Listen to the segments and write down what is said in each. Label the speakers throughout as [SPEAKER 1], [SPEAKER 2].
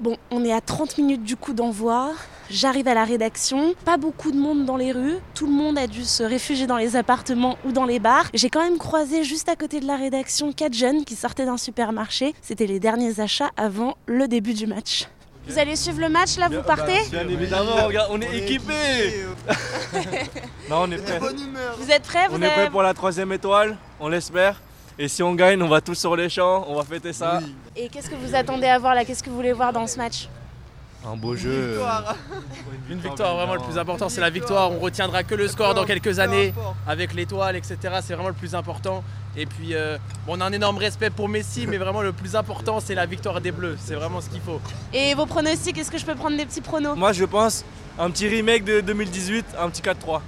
[SPEAKER 1] Bon, on est à 30 minutes du coup d'envoi. J'arrive à la rédaction, pas beaucoup de monde dans les rues, tout le monde a dû se réfugier dans les appartements ou dans les bars. J'ai quand même croisé juste à côté de la rédaction quatre jeunes qui sortaient d'un supermarché. C'était les derniers achats avant le début du match. Vous allez suivre le match là, vous partez
[SPEAKER 2] Bien évidemment, regarde, on est équipés Non, on est prêts.
[SPEAKER 1] Vous êtes prêts vous
[SPEAKER 2] On est prêts pour la troisième étoile, on l'espère. Et si on gagne, on va tous sur les champs, on va fêter ça.
[SPEAKER 1] Et qu'est-ce que vous attendez à voir là? Qu'est-ce que vous voulez voir dans ce match?
[SPEAKER 2] Un beau jeu.
[SPEAKER 3] Une victoire, vraiment le plus important, c'est la victoire. On retiendra que le score dans quelques années avec l'étoile, etc. C'est vraiment le plus important. Et puis, euh, bon, on a un énorme respect pour Messi, mais vraiment le plus important, c'est la victoire des Bleus. C'est vraiment ce qu'il faut.
[SPEAKER 1] Et vos pronostics, est-ce que je peux prendre des petits pronos?
[SPEAKER 2] Moi je pense un petit remake de 2018, un petit 4-3.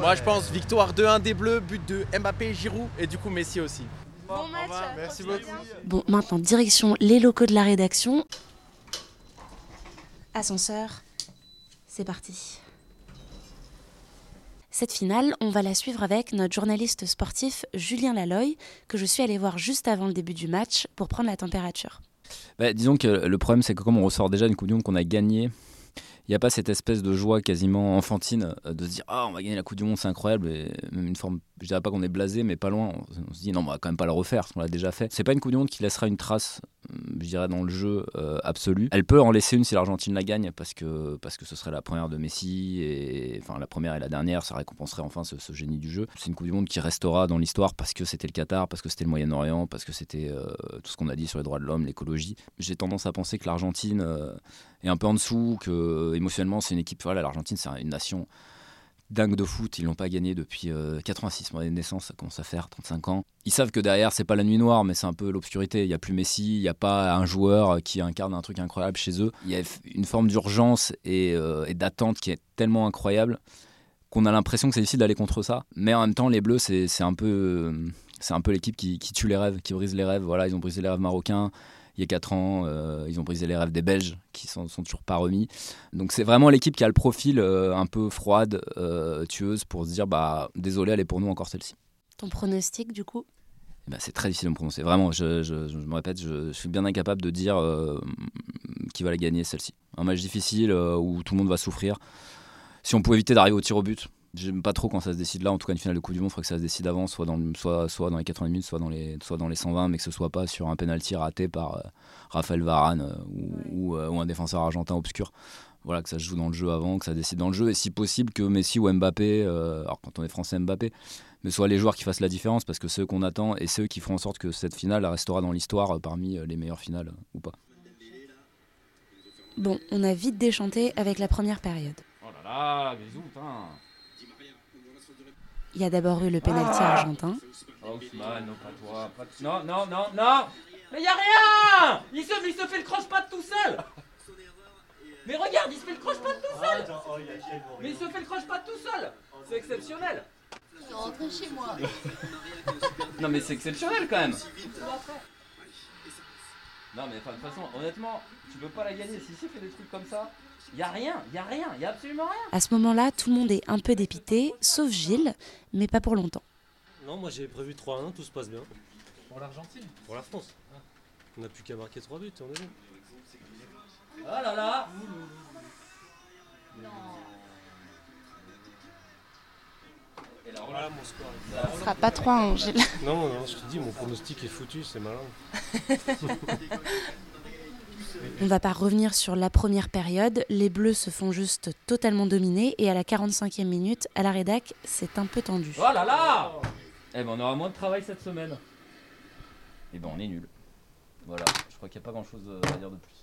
[SPEAKER 3] Moi, je pense victoire 2-1 des Bleus, but de Mbappé, Giroud et du coup Messi aussi.
[SPEAKER 1] Bon match
[SPEAKER 2] Merci beaucoup.
[SPEAKER 1] Bon, maintenant, direction les locaux de la rédaction. Ascenseur, c'est parti. Cette finale, on va la suivre avec notre journaliste sportif Julien Laloy, que je suis allé voir juste avant le début du match pour prendre la température.
[SPEAKER 4] Bah, disons que le problème, c'est que comme on ressort déjà d'une Coupe du Monde qu'on a gagnée, il n'y a pas cette espèce de joie quasiment enfantine euh, de se dire Ah, on va gagner la Coupe du Monde, c'est incroyable. Et même une forme, je dirais pas qu'on est blasé, mais pas loin. On, se dit Non, on va quand même pas le refaire, parce qu'on l'a déjà fait. C'est pas une Coupe du Monde qui laissera une trace, je dirais, dans le jeu euh, absolu. Elle peut en laisser une si l'Argentine la gagne, parce que, parce que ce serait la première de Messi, et enfin la première et la dernière, ça récompenserait enfin ce, génie du jeu. C'est une Coupe du Monde qui restera dans l'histoire parce que c'était le Qatar, parce que c'était le Moyen-Orient, parce que c'était euh, tout ce qu'on a dit sur les droits de l'homme, l'écologie. J'ai tendance à penser que l'Argentine euh, est un peu en dessous, que émotionnellement c'est une équipe. Voilà, l'Argentine c'est une nation dingue de foot. Ils l'ont pas gagné depuis euh, 86, mon année de naissance, ça commence à faire 35 ans. Ils savent que derrière c'est pas la nuit noire, mais c'est un peu l'obscurité. Il y a plus Messi, il y a pas un joueur qui incarne un truc incroyable chez eux. Il y a une forme d'urgence et, euh, et d'attente qui est tellement incroyable qu'on a l'impression que c'est difficile d'aller contre ça. Mais en même temps, les Bleus, c'est c'est un peu, euh, c'est un peu l'équipe qui, qui tue les rêves, qui brise les rêves. Voilà, ils ont brisé les rêves marocains il y a 4 ans. euh, ils ont brisé les rêves des Belges qui sont, sont toujours pas remis. Donc c'est vraiment l'équipe qui a le profil euh, un peu froide, euh, tueuse, pour se dire bah désolé, elle est pour nous encore celle-ci.
[SPEAKER 1] Ton pronostic, du coup?
[SPEAKER 4] Eh ben, c'est très difficile de me prononcer. Vraiment, je, je- je me répète, je, je suis bien incapable de dire qui va la gagner celle-ci. Un match difficile où tout le monde va souffrir. Si on pouvait éviter d'arriver au tir au but, j'aime pas trop quand ça se décide là. En tout cas, une finale de Coupe du Monde, il faudrait que ça se décide avant, soit dans, le- soit, soit dans les 80 minutes, soit dans les, soit dans les 120, mais que ce soit pas sur un penalty raté par euh, Raphaël Varane euh, ou, ou, euh, ou un défenseur argentin obscur. Voilà, que ça se joue dans le jeu avant, que ça décide dans le jeu, et si possible que Messi ou Mbappé, euh, alors quand on est français Mbappé, mais soit les joueurs qui fassent la différence, parce que ceux qu'on attend et ceux qui feront en sorte que cette finale restera dans l'histoire euh, parmi les meilleures finales euh, ou pas.
[SPEAKER 1] Bon, on a vite déchanté avec la première période.
[SPEAKER 4] Oh là là, bisous, putain
[SPEAKER 1] Il y a d'abord eu le penalty argentin.
[SPEAKER 4] Ousmane, non, pas toi, pas Non, non, non, non. Mais y a rien. Il se, il se fait le croche-patte tout seul. Mais regarde, il se fait le croche-patte tout seul. Mais il se fait le croche-patte tout seul. C'est exceptionnel.
[SPEAKER 5] Je rentrer chez moi.
[SPEAKER 4] Non mais c'est exceptionnel quand même. Non mais enfin, de toute façon, honnêtement, tu peux pas la gagner. Si fait des trucs comme ça, y a rien, y a rien, y a absolument rien
[SPEAKER 1] À ce moment-là, tout le monde est un peu dépité, sauf Gilles, mais pas pour longtemps.
[SPEAKER 6] Non, moi j'ai prévu 3-1, tout se passe bien.
[SPEAKER 7] Pour l'Argentine
[SPEAKER 6] Pour la France. On n'a plus qu'à marquer 3 buts, on est bon.
[SPEAKER 4] Oh là là Et là,
[SPEAKER 6] Voilà mon score.
[SPEAKER 1] Ce sera pas 3-1, Gilles.
[SPEAKER 6] Non, non, je te dis, mon pronostic est foutu, c'est malin.
[SPEAKER 1] On va pas revenir sur la première période. Les Bleus se font juste totalement dominer et à la 45e minute, à la rédac, c'est un peu tendu.
[SPEAKER 4] Oh là là Eh ben on aura moins de travail cette semaine. Et ben on est nul. Voilà, je crois qu'il n'y a pas grand chose à dire de plus.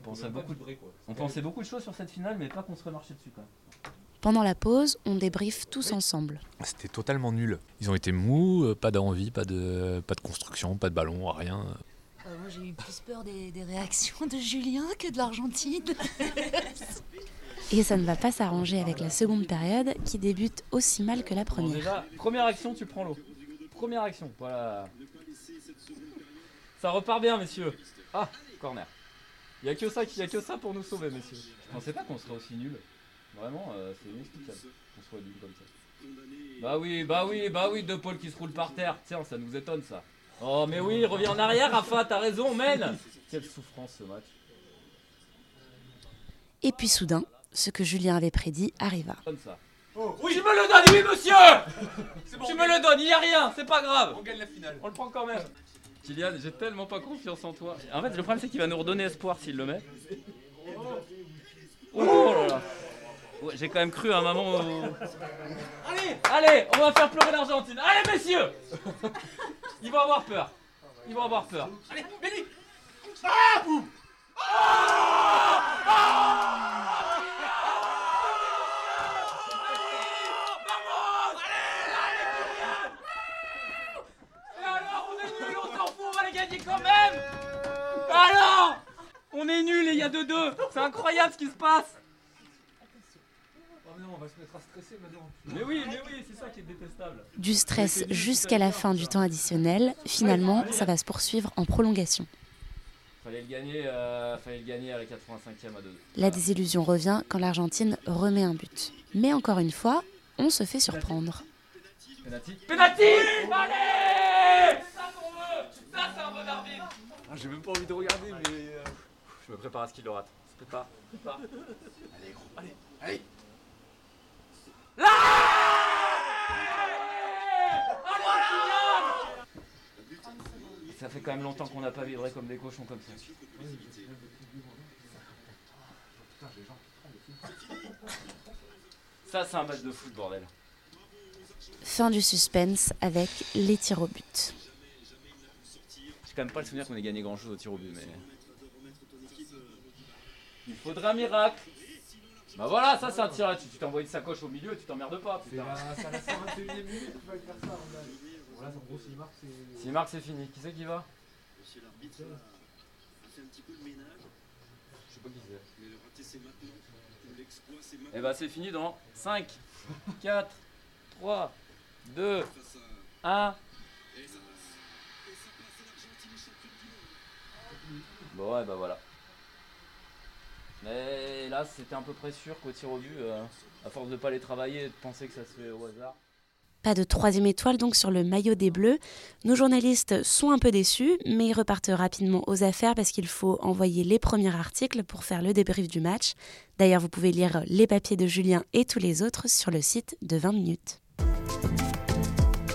[SPEAKER 4] On pensait, beaucoup de... on pensait beaucoup de choses sur cette finale, mais pas qu'on serait marché dessus quand même.
[SPEAKER 1] Pendant la pause, on débriefe tous ensemble.
[SPEAKER 7] C'était totalement nul. Ils ont été mous, euh, pas d'envie, pas de, pas de construction, pas de ballon, rien.
[SPEAKER 5] Euh, moi j'ai eu plus peur des, des réactions de Julien que de l'Argentine.
[SPEAKER 1] Et ça ne va pas s'arranger avec la seconde période qui débute aussi mal que la
[SPEAKER 4] Bon,
[SPEAKER 1] première.
[SPEAKER 4] déjà, première action, tu prends l'eau. Première action, voilà. Ça repart bien, messieurs. Ah, corner. Il y a que ça, y a que ça pour nous sauver, messieurs. Je pensais pas qu'on serait aussi nul. Vraiment, euh, c'est inexplicable qu'on soit nul comme ça. Bah oui, bah oui, bah oui, De Paul qui se roule par terre. Tiens, ça nous étonne ça. Oh mais oui, reviens en arrière, Rafa, t'as raison, on mène. Quelle souffrance ce match.
[SPEAKER 1] Et puis soudain, ce que Julien avait prédit arriva.
[SPEAKER 4] Comme ça. oui, je me le donne, oui, monsieur Tu me le donnes, il y a rien, c'est pas grave. On gagne la finale. On le prend quand même. Kylian, j'ai tellement pas confiance en toi. En fait, le problème c'est qu'il va nous redonner espoir s'il le met. Oh là là. Ouais, j'ai quand même cru à un moment où... Allez, allez, on va faire pleurer l'Argentine. Allez, messieurs Ils vont avoir peur. Ils vont avoir peur. Allez, Béni Et alors, on est nul, on s'en fout, on va les gagner quand même Alors On est nul et il y a 2-2 C'est incroyable ce qui se passe
[SPEAKER 6] Oh non, on va se mettre à stresser maintenant.
[SPEAKER 4] Mais oui, mais oui, c'est ça qui est détestable.
[SPEAKER 1] Du stress jusqu'à la fin du temps additionnel, finalement, ça va se poursuivre en prolongation.
[SPEAKER 4] Fallait le gagner, euh, fallait le gagner à la 85e à 2.
[SPEAKER 1] La désillusion revient quand l'Argentine remet un but. Mais encore une fois, on se fait surprendre.
[SPEAKER 4] Penalty. Penalty Allez C'est ça qu'on veut Ça, c'est un bon arbitre ah, J'ai même pas envie de regarder, mais... euh, Je me prépare à ce qu'il le rate. Se prépare, se prépare. Allez, gros, allez, allez Ça fait quand même longtemps qu'on n'a pas vibré comme des cochons comme ça. Ça, c'est un match de foot, bordel.
[SPEAKER 1] Fin du suspense avec les tirs au but.
[SPEAKER 4] J'ai quand même pas le souvenir qu'on ait gagné grand chose au tir au but, mais. Il faudra un miracle Bah voilà, ça c'est un tir Tu tu t'envoies une sacoche au milieu et tu t'emmerdes pas,
[SPEAKER 6] C'est
[SPEAKER 4] putain.
[SPEAKER 6] la, c'est à la 121 minute qu'il fallait faire ça. Là, en gros, s'il marque, c'est.
[SPEAKER 4] S'il marque, c'est fini. Qui c'est qui va? Je sais pas qui c'est. Et bah c'est fini dans 5, 4, 3, 2, 1. Bon ouais bah voilà. Mais là c'était à peu près sûr qu'au tir au but, euh, à force de pas les travailler et de penser que ça se fait au hasard.
[SPEAKER 1] Pas de troisième étoile donc sur le maillot des Bleus. Nos journalistes sont un peu déçus, mais ils repartent rapidement aux affaires parce qu'il faut envoyer les premiers articles pour faire le débrief du match. D'ailleurs, vous pouvez lire les papiers de Julien et tous les autres sur le site de 20 minutes.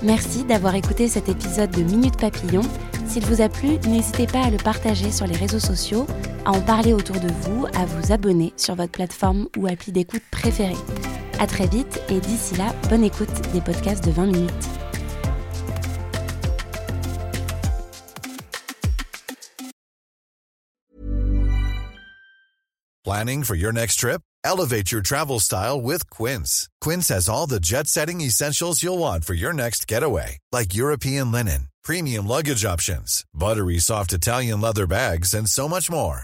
[SPEAKER 1] Merci d'avoir écouté cet épisode de Minute Papillon. S'il vous a plu, n'hésitez pas à le partager sur les réseaux sociaux, à en parler autour de vous, à vous abonner sur votre plateforme ou appli d'écoute préférée. À très vite et d'ici là, bonne écoute des podcasts de 20 minutes.
[SPEAKER 8] Planning for your next trip? Elevate your travel style with Quince. Quince has all the jet setting essentials you'll want for your next getaway, like European linen, premium luggage options, buttery soft Italian leather bags, and so much more.